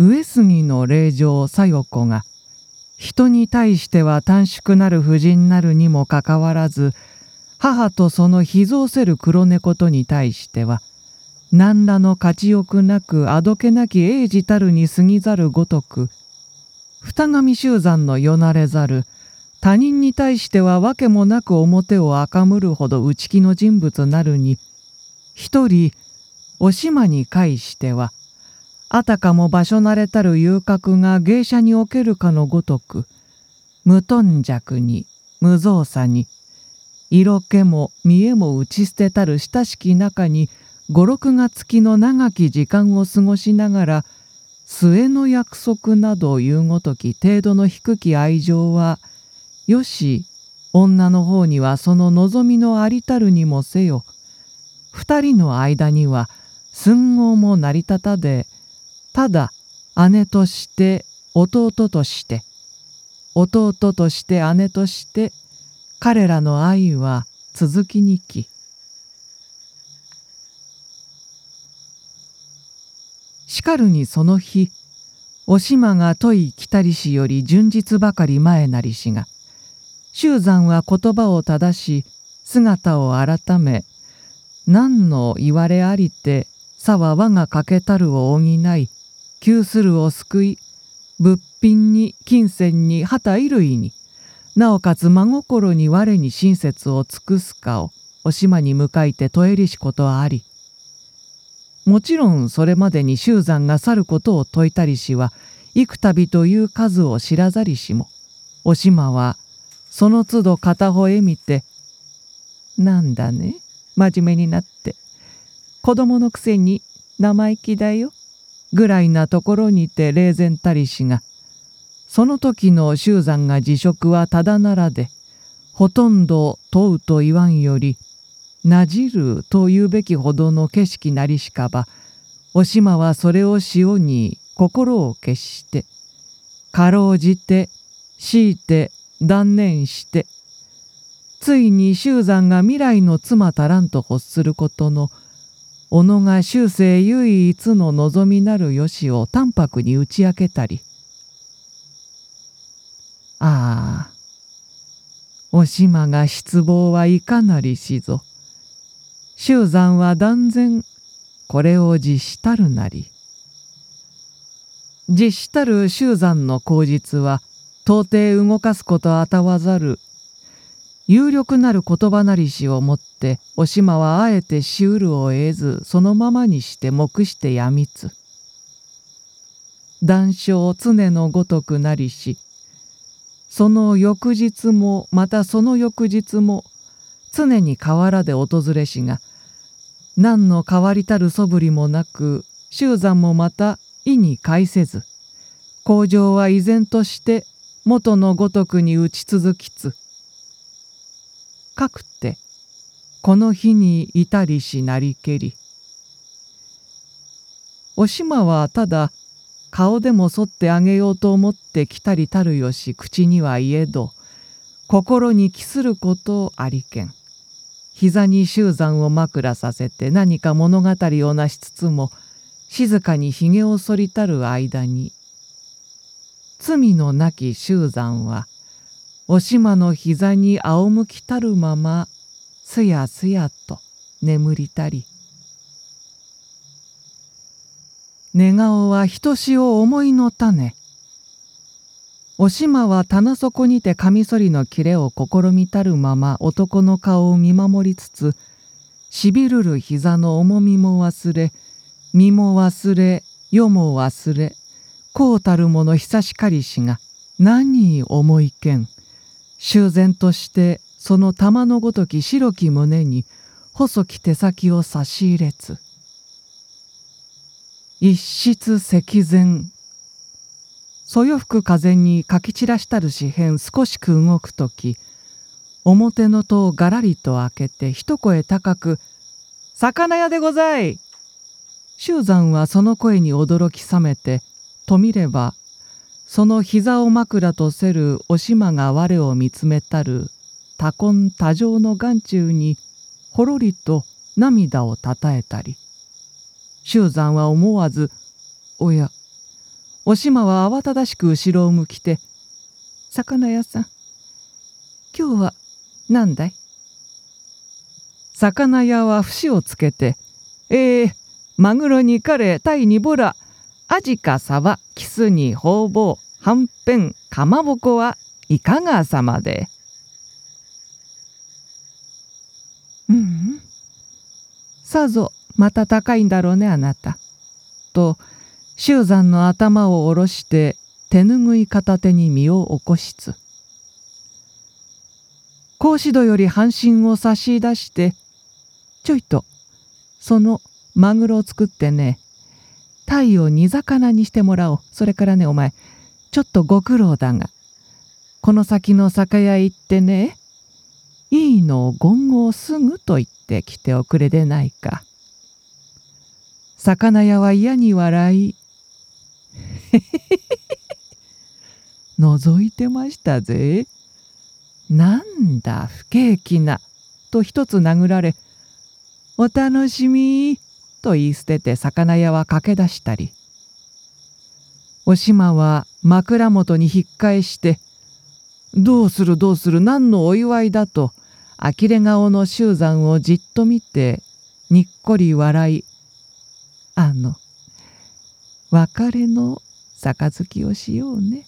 上杉の令嬢小夜子が人に対しては短縮なる婦人なるにもかかわらず母とその秘蔵せる黒猫とに対しては何らの勝ち欲なくあどけなき英治たるに過ぎざるごとく二神修山のよなれざる他人に対しては訳もなく表を赤むるほど内気の人物なるに一人お島に介してはあたかも場所慣れたる遊郭が芸者におけるかのごとく無頓着に無造作に色気も見えも打ち捨てたる親しき中に五六月期の長き時間を過ごしながら末の約束などいうごとき程度の低き愛情はよし女の方にはその望みのありたるにもせよ二人の間には寸合も成り立たでただ姉として弟として弟として姉として彼らの愛は続きにきしかるにその日お島が問い来たりしより順日ばかり前なりしが周山は言葉を正し姿を改め何の言われありてさは我がかけたるを補い窮するを救い物品に金銭に旗衣類に。なおかつ真心に我に親切を尽くすかをお島に向かいて問えりしことはあり。もちろんそれまでに周山が去ることを説いたりしは幾度という数を知らざりしもお島はその都度片方へ見て「なんだね真面目になって。子供のくせに生意気だよ」ぐらいなところにて霊然たりしがその時の周山が辞職はただならでほとんど問うと言わんよりなじると言うべきほどの景色なりしかばおしまはそれを塩に心を決してかろうじて強いて断念してついに周山が未来の妻たらんと欲することの小野が終生唯一の望みなるよしを淡白に打ち明けたり。ああおしまが失望はいかなりしぞ。周山は断然これを実したるなり。実したる周山の口実は到底動かすことあたわざる有力なる言葉なりしをもっておしまはあえてしうるを得ずそのままにして黙してやみつ。談笑常のごとくなりしその翌日もまたその翌日も常に河原で訪れしが何の変わりたるそぶりもなく周山もまた意に介せず工場は依然として元のごとくに打ち続きつ。かくてこの日にいたりしなりけり。おしまはただ顔でも剃ってあげようと思って来たりたるよし口には言えど心に帰することありけん。膝に周山を枕させて何か物語をなしつつも静かにひげを剃りたる間に罪のなき周山はおしまの膝に仰向きたるまますやすやと眠りたり。寝顔はひとしお思いの種。おしまは棚底にてカミソリの切れを試みたるまま男の顔を見守りつつしびるる膝の重みも忘れ身も忘れ世も忘れこうたるもの久しかりしが何思いけん。修繕としてその玉のごとき白き胸に細き手先を差し入れつ一室赤前そよ吹く風にかき散らしたる紙片少しく動く時表の戸をがらりと開けて一声高く「魚屋でござい!」周山はその声に驚き覚めてと見ればその膝を枕とせるおしまが我を見つめたる多根多情の眼中にほろりと涙をたたえたり周山は思わず「おやおしまは慌ただしく後ろを向きて「魚屋さん今日は何だい?」魚屋は節をつけて「えー、マグロにカレタイにボラアジかサバキスにホウボウはんぺんかまぼこはいかがさまで?」うん、さぞまた高いんだろうねあなた。と周山の頭を下ろして手ぬぐい片手に身を起こしつ格子戸より半身を差し出してちょいとそのマグロを作ってね鯛を煮魚にしてもらおう。それからねお前ちょっとご苦労だが。この先の酒屋行ってねいいのを言語をすぐと言ってきておくれでないか。魚屋は嫌に笑い。覗いてましたぜ。なんだ不景気な。と一つ殴られお楽しみ。と言い捨てて魚屋は駆け出したりおしまは枕元に引っ返して「どうするどうする何のお祝いだ」と呆れ顔の周山をじっと見てにっこり笑いあの別れの杯をしようね。